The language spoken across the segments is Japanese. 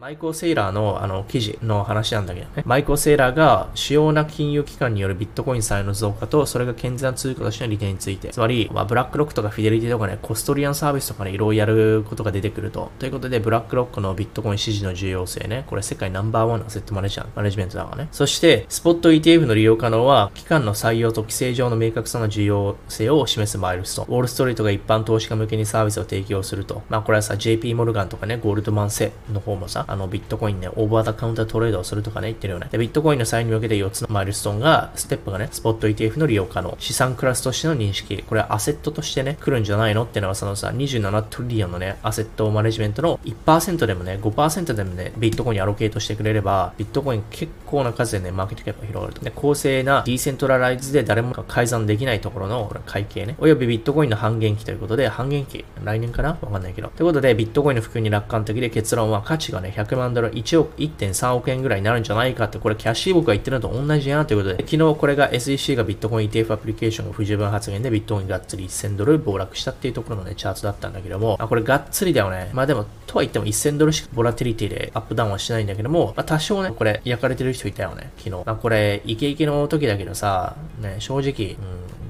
マイコー・セイラーのあの記事の話なんだけどね。マイコー・セイラーが主要な金融機関によるビットコイン債の増加と、それが健全な通貨としての利点について。つまり、まあ、ブラックロックとかフィデリティとかね、コストリアンサービスとかね、いろいろやることが出てくると。ということで、ブラックロックのビットコイン支持の重要性ね。これ世界ナンバーワンのアセットマネージャー、マネジメントだからね。そして、スポット ETF の利用可能は、機関の採用と規制上の明確さの重要性を示すマイルストーン。ウォールストリートが一般投資家向けにサービスを提供すると。まあ、これはさ、JP モルガンとかね、ゴールドマンセの方もさ、あの、ビットコインね、オーバーザカウンタートレードをするとかね、言ってるよね。で、ビットコインの際に向けて4つのマイルストーンが、ステップがね、スポット ETF の利用可能。資産クラスとしての認識。これはアセットとしてね、来るんじゃないのってのはそのさ、27トリリオンのね、アセットマネジメントの1%でもね、5%でもね、ビットコインにアロケートしてくれれば、ビットコイン結構な数でね、マーケットキャップ広がると。で、公正なディーセントラライズで誰もが改ざんできないところの、これ会計ね。およびビットコインの半減期ということで、半減期、来年かな？わかんないけど。ということで、ビットコインの普及に楽観的で結論は価値がね、100万ドル、1億、1.3億円ぐらいになるんじゃないかって、これキャッシー僕が言ってるのと同じやなということで、昨日これが SEC がビットコイン ETF アプリケーションが不十分発言でビットコインがっつり1000ドル暴落したっていうところのね、チャートだったんだけども、あ、これがっつりだよね。まあでも、とは言っても1000ドルしかボラティリティでアップダウンはしないんだけども、まあ多少ね、これ焼かれてる人いたよね、昨日。まあこれ、イケイケの時だけどさ、ね、正直、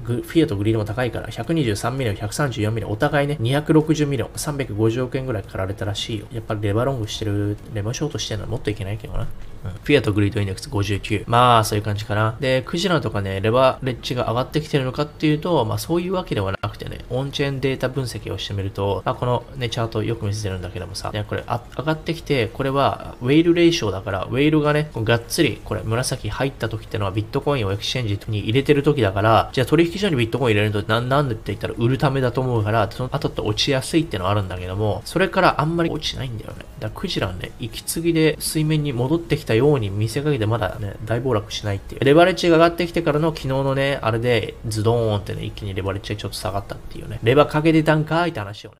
うん、 fear と greed も高いから、123 mil、134 mil、お互いね、260 mil、350億円ぐらい刈られたらしいよ。やっぱりレバーロングしてる、レバーショートしてるのはもっといけないけどな。うん、 fear と greed index 59。まあ、そういう感じかな。で、クジラとかね、レバレッジが上がってきてるのかっていうと、まあそういうわけではなくてね、オンチェーンデータ分析をしてみると、まあこのね、チャートよく見せてるんだけどもさ、ね、これあ上がってきて、これはウェイルレーションだから、 whale がね、がっつり、これ紫入った時ってのはビットコインを exchange に入れてる時だから、じゃあ取引所にビットコイン入れるとな、なんでって言ったら売るためだと思うから、その後って落ちやすいってのはあるんだけども、それからあんまり落ちないんだよね。だからクジラはね、息継ぎで水面に戻ってきたように見せかけてまだね、大暴落しないっていう。レバレッジが上がってきてからの昨日のね、あれでズドーンってね、一気にレバレッジがちょっと下がったっていういうね。レバーかけてたんかいって話をね。